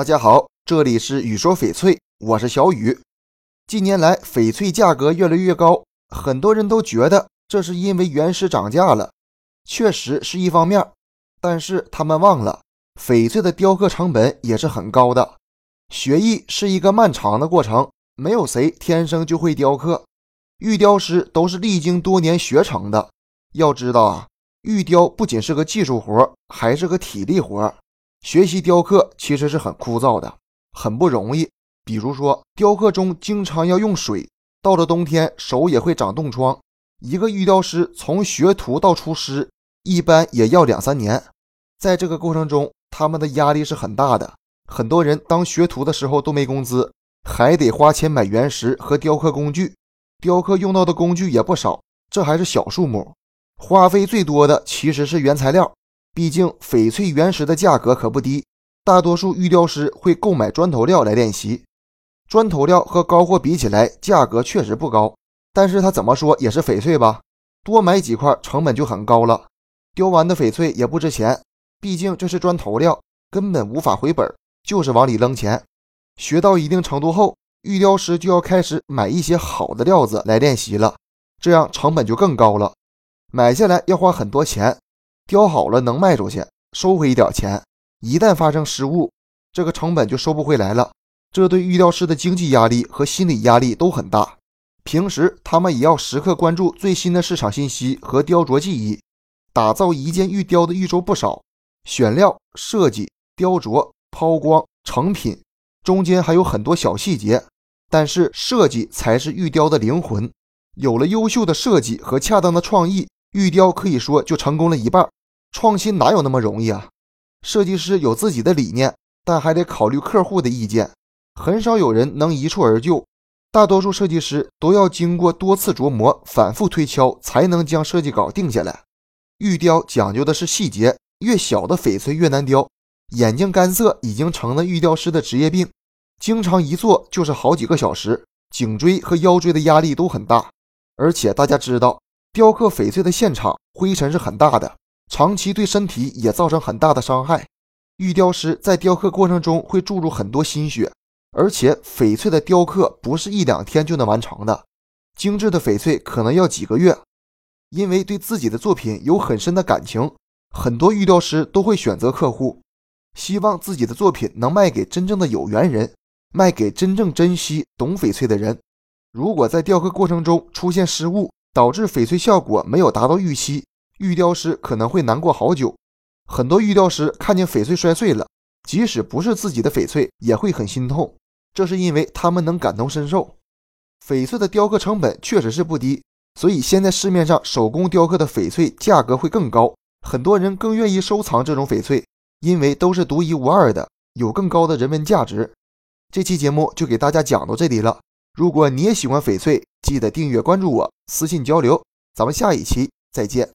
大家好，这里是雨说翡翠，我是小雨。近年来，翡翠价格越来越高，很多人都觉得这是因为原石涨价了，确实是一方面。但是他们忘了，翡翠的雕刻成本也是很高的。学艺是一个漫长的过程，没有谁天生就会雕刻，玉雕师都是历经多年学成的。要知道啊，玉雕不仅是个技术活，还是个体力活。学习雕刻其实是很枯燥的，很不容易。比如说，雕刻中经常要用水，到了冬天手也会长冻疮。一个玉雕师从学徒到出师，一般也要两三年。在这个过程中，他们的压力是很大的。很多人当学徒的时候都没工资，还得花钱买原石和雕刻工具。雕刻用到的工具也不少，这还是小数目。花费最多的其实是原材料。毕竟翡翠原石的价格可不低，大多数玉雕师会购买砖头料来练习。砖头料和高货比起来，价格确实不高，但是它怎么说也是翡翠吧，多买几块成本就很高了。雕完的翡翠也不值钱，毕竟这是砖头料，根本无法回本，就是往里扔钱。学到一定程度后，玉雕师就要开始买一些好的料子来练习了，这样成本就更高了，买下来要花很多钱。雕好了能卖出去，收回一点钱。一旦发生失误，这个成本就收不回来了。这对玉雕师的经济压力和心理压力都很大。平时他们也要时刻关注最新的市场信息和雕琢技艺。打造一件玉雕的玉轴不少，选料、设计、雕琢、抛光、成品，中间还有很多小细节。但是设计才是玉雕的灵魂。有了优秀的设计和恰当的创意，玉雕可以说就成功了一半。创新哪有那么容易啊？设计师有自己的理念，但还得考虑客户的意见。很少有人能一蹴而就，大多数设计师都要经过多次琢磨、反复推敲，才能将设计稿定下来。玉雕讲究的是细节，越小的翡翠越难雕。眼睛干涩已经成了玉雕师的职业病，经常一坐就是好几个小时，颈椎和腰椎的压力都很大。而且大家知道，雕刻翡翠的现场灰尘是很大的。长期对身体也造成很大的伤害。玉雕师在雕刻过程中会注入很多心血，而且翡翠的雕刻不是一两天就能完成的，精致的翡翠可能要几个月。因为对自己的作品有很深的感情，很多玉雕师都会选择客户，希望自己的作品能卖给真正的有缘人，卖给真正珍惜、懂翡翠的人。如果在雕刻过程中出现失误，导致翡翠效果没有达到预期，玉雕师可能会难过好久，很多玉雕师看见翡翠摔碎了，即使不是自己的翡翠，也会很心痛。这是因为他们能感同身受。翡翠的雕刻成本确实是不低，所以现在市面上手工雕刻的翡翠价格会更高，很多人更愿意收藏这种翡翠，因为都是独一无二的，有更高的人文价值。这期节目就给大家讲到这里了。如果你也喜欢翡翠，记得订阅关注我，私信交流。咱们下一期再见。